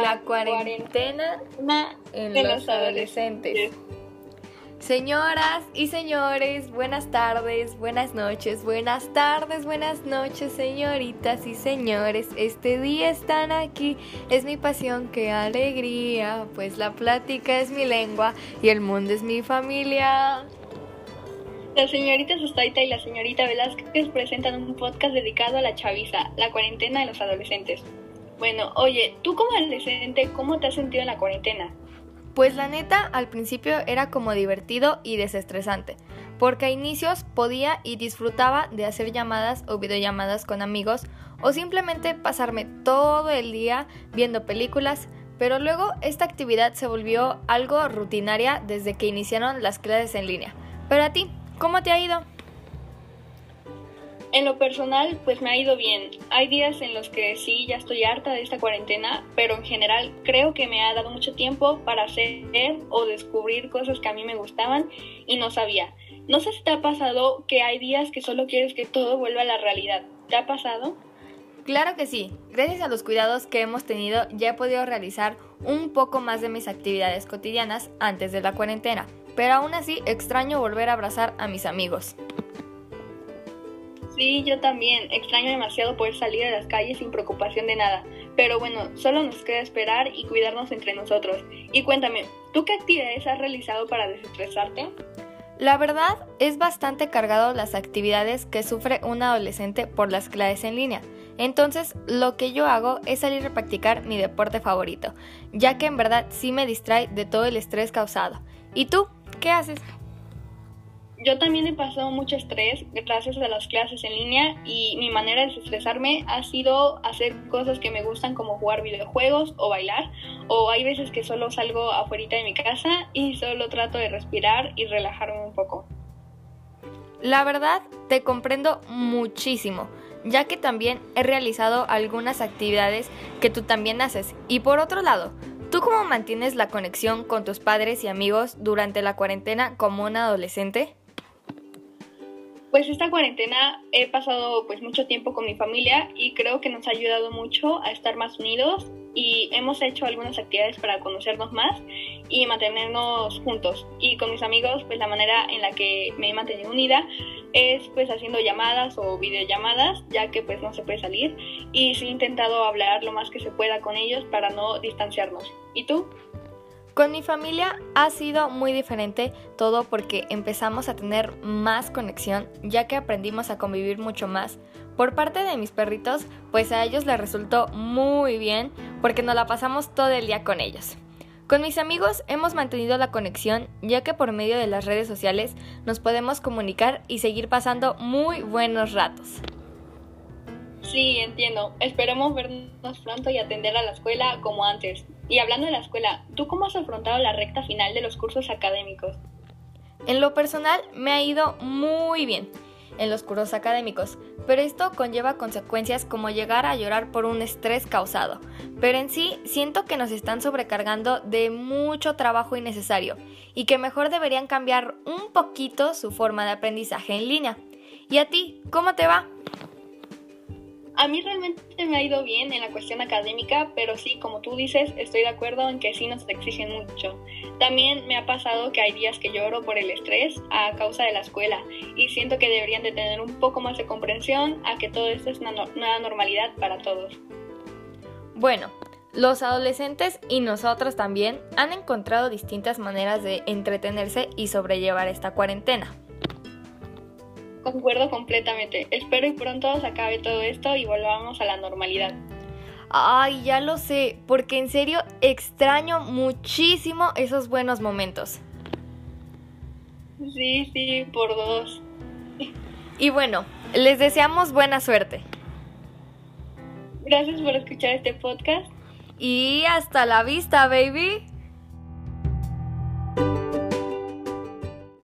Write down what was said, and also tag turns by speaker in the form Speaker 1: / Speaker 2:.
Speaker 1: la, cuarentena, en los, adolescentes. Señoras y señores, buenas tardes, buenas noches, buenas tardes, buenas noches, señoritas y señores. Este día están aquí, es mi pasión, qué alegría, pues la plática es mi lengua y el mundo es mi familia.
Speaker 2: La señorita Sustaita y la señorita Velázquez presentan un podcast dedicado a la chaviza, la cuarentena de los adolescentes. Bueno, oye, tú como adolescente, ¿cómo te has sentido en la cuarentena?
Speaker 1: Pues la neta, al principio era como divertido y desestresante, porque a inicios podía y disfrutaba de hacer llamadas o videollamadas con amigos o simplemente pasarme todo el día viendo películas, pero luego esta actividad se volvió algo rutinaria desde que iniciaron las clases en línea. Pero a ti, ¿cómo te ha ido?
Speaker 2: En lo personal, pues me ha ido bien. Hay días en los que sí, ya estoy harta de esta cuarentena, pero en general creo que me ha dado mucho tiempo para hacer o descubrir cosas que a mí me gustaban y no sabía. No sé si te ha pasado que hay días que solo quieres que todo vuelva a la realidad. ¿Te ha pasado?
Speaker 1: Claro que sí. Gracias a los cuidados que hemos tenido ya he podido realizar un poco más de mis actividades cotidianas antes de la cuarentena, pero aún así extraño volver a abrazar a mis amigos.
Speaker 2: Sí, yo también. Extraño demasiado poder salir a las calles sin preocupación de nada. Pero bueno, solo nos queda esperar y cuidarnos entre nosotros. Y cuéntame, ¿tú qué actividades has realizado para desestresarte?
Speaker 1: La verdad es bastante cargado las actividades que sufre un adolescente por las clases en línea. Entonces, lo que yo hago es salir a practicar mi deporte favorito, ya que en verdad sí me distrae de todo el estrés causado. ¿Y tú? ¿Qué haces?
Speaker 2: Yo también he pasado mucho estrés gracias a las clases en línea y mi manera de desestresarme ha sido hacer cosas que me gustan como jugar videojuegos o bailar o hay veces que solo salgo afuera de mi casa y solo trato de respirar y relajarme un poco.
Speaker 1: La verdad, te comprendo muchísimo, ya que también he realizado algunas actividades que tú también haces. Y por otro lado, ¿tú cómo mantienes la conexión con tus padres y amigos durante la cuarentena como un adolescente?
Speaker 2: Pues esta cuarentena he pasado pues mucho tiempo con mi familia y creo que nos ha ayudado mucho a estar más unidos y hemos hecho algunas actividades para conocernos más y mantenernos juntos. Y con mis amigos, pues la manera en la que me he mantenido unida es pues haciendo llamadas o videollamadas, ya que pues no se puede salir y sí he intentado hablar lo más que se pueda con ellos para no distanciarnos. ¿Y tú?
Speaker 1: Con mi familia ha sido muy diferente todo porque empezamos a tener más conexión ya que aprendimos a convivir mucho más. Por parte de mis perritos, pues a ellos les resultó muy bien porque nos la pasamos todo el día con ellos. Con mis amigos hemos mantenido la conexión ya que por medio de las redes sociales nos podemos comunicar y seguir pasando muy buenos ratos.
Speaker 2: Sí, entiendo. Esperemos vernos pronto y atender a la escuela como antes. Y hablando de la escuela, ¿tú cómo has afrontado la recta final de los cursos académicos?
Speaker 1: En lo personal me ha ido muy bien en los cursos académicos, pero esto conlleva consecuencias como llegar a llorar por un estrés causado. Pero en sí siento que nos están sobrecargando de mucho trabajo innecesario y que mejor deberían cambiar un poquito su forma de aprendizaje en línea. ¿Y a ti, cómo te va?
Speaker 2: A mí realmente me ha ido bien en la cuestión académica, pero sí, como tú dices, estoy de acuerdo en que sí nos exigen mucho. También me ha pasado que hay días que lloro por el estrés a causa de la escuela y siento que deberían de tener un poco más de comprensión a que todo esto es una nueva normalidad para todos.
Speaker 1: Bueno, los adolescentes y nosotros también han encontrado distintas maneras de entretenerse y sobrellevar esta cuarentena.
Speaker 2: Concuerdo completamente. Espero y pronto se acabe todo esto y volvamos a la normalidad.
Speaker 1: Ay, ya lo sé, porque en serio extraño muchísimo esos buenos momentos.
Speaker 2: Sí, sí, por dos.
Speaker 1: Y bueno, les deseamos buena suerte.
Speaker 2: Gracias por escuchar este podcast.
Speaker 1: Y hasta la vista, baby.